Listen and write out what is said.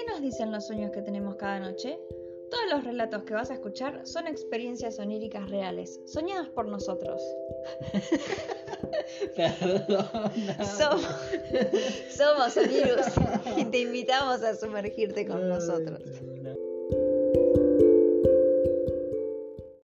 ¿Qué nos dicen los sueños que tenemos cada noche? Todos los relatos que vas a escuchar son experiencias oníricas reales, soñadas por nosotros. Perdona. Somos, somos Onirus y te invitamos a sumergirte con nosotros.